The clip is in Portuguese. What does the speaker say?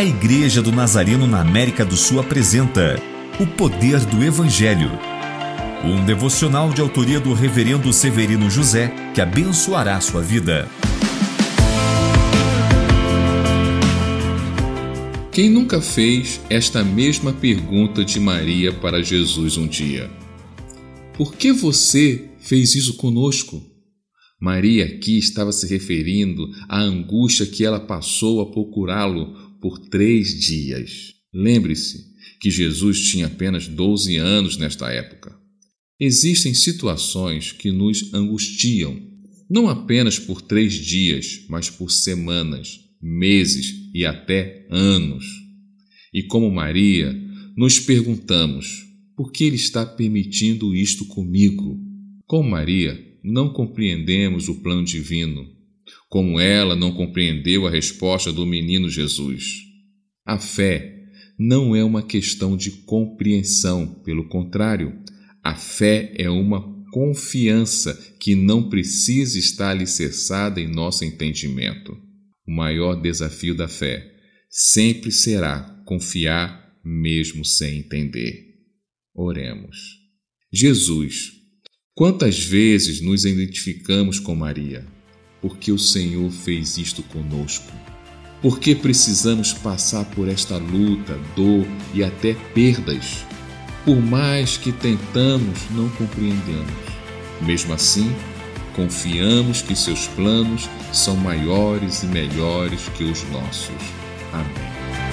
A Igreja do Nazareno na América do Sul apresenta O Poder do Evangelho. Um devocional de autoria do Reverendo Severino José que abençoará sua vida. Quem nunca fez esta mesma pergunta de Maria para Jesus um dia? Por que você fez isso conosco? Maria aqui estava se referindo à angústia que ela passou a procurá-lo por três dias. Lembre-se que Jesus tinha apenas 12 anos nesta época. Existem situações que nos angustiam, não apenas por três dias, mas por semanas, meses e até anos. E como Maria, nos perguntamos: por que Ele está permitindo isto comigo? Com Maria, não compreendemos o plano divino como ela não compreendeu a resposta do menino Jesus. A fé não é uma questão de compreensão, pelo contrário, a fé é uma confiança que não precisa estar alicerçada em nosso entendimento. O maior desafio da fé sempre será confiar mesmo sem entender. Oremos. Jesus, quantas vezes nos identificamos com Maria? Porque o Senhor fez isto conosco. Porque precisamos passar por esta luta, dor e até perdas. Por mais que tentamos, não compreendemos. Mesmo assim, confiamos que seus planos são maiores e melhores que os nossos. Amém.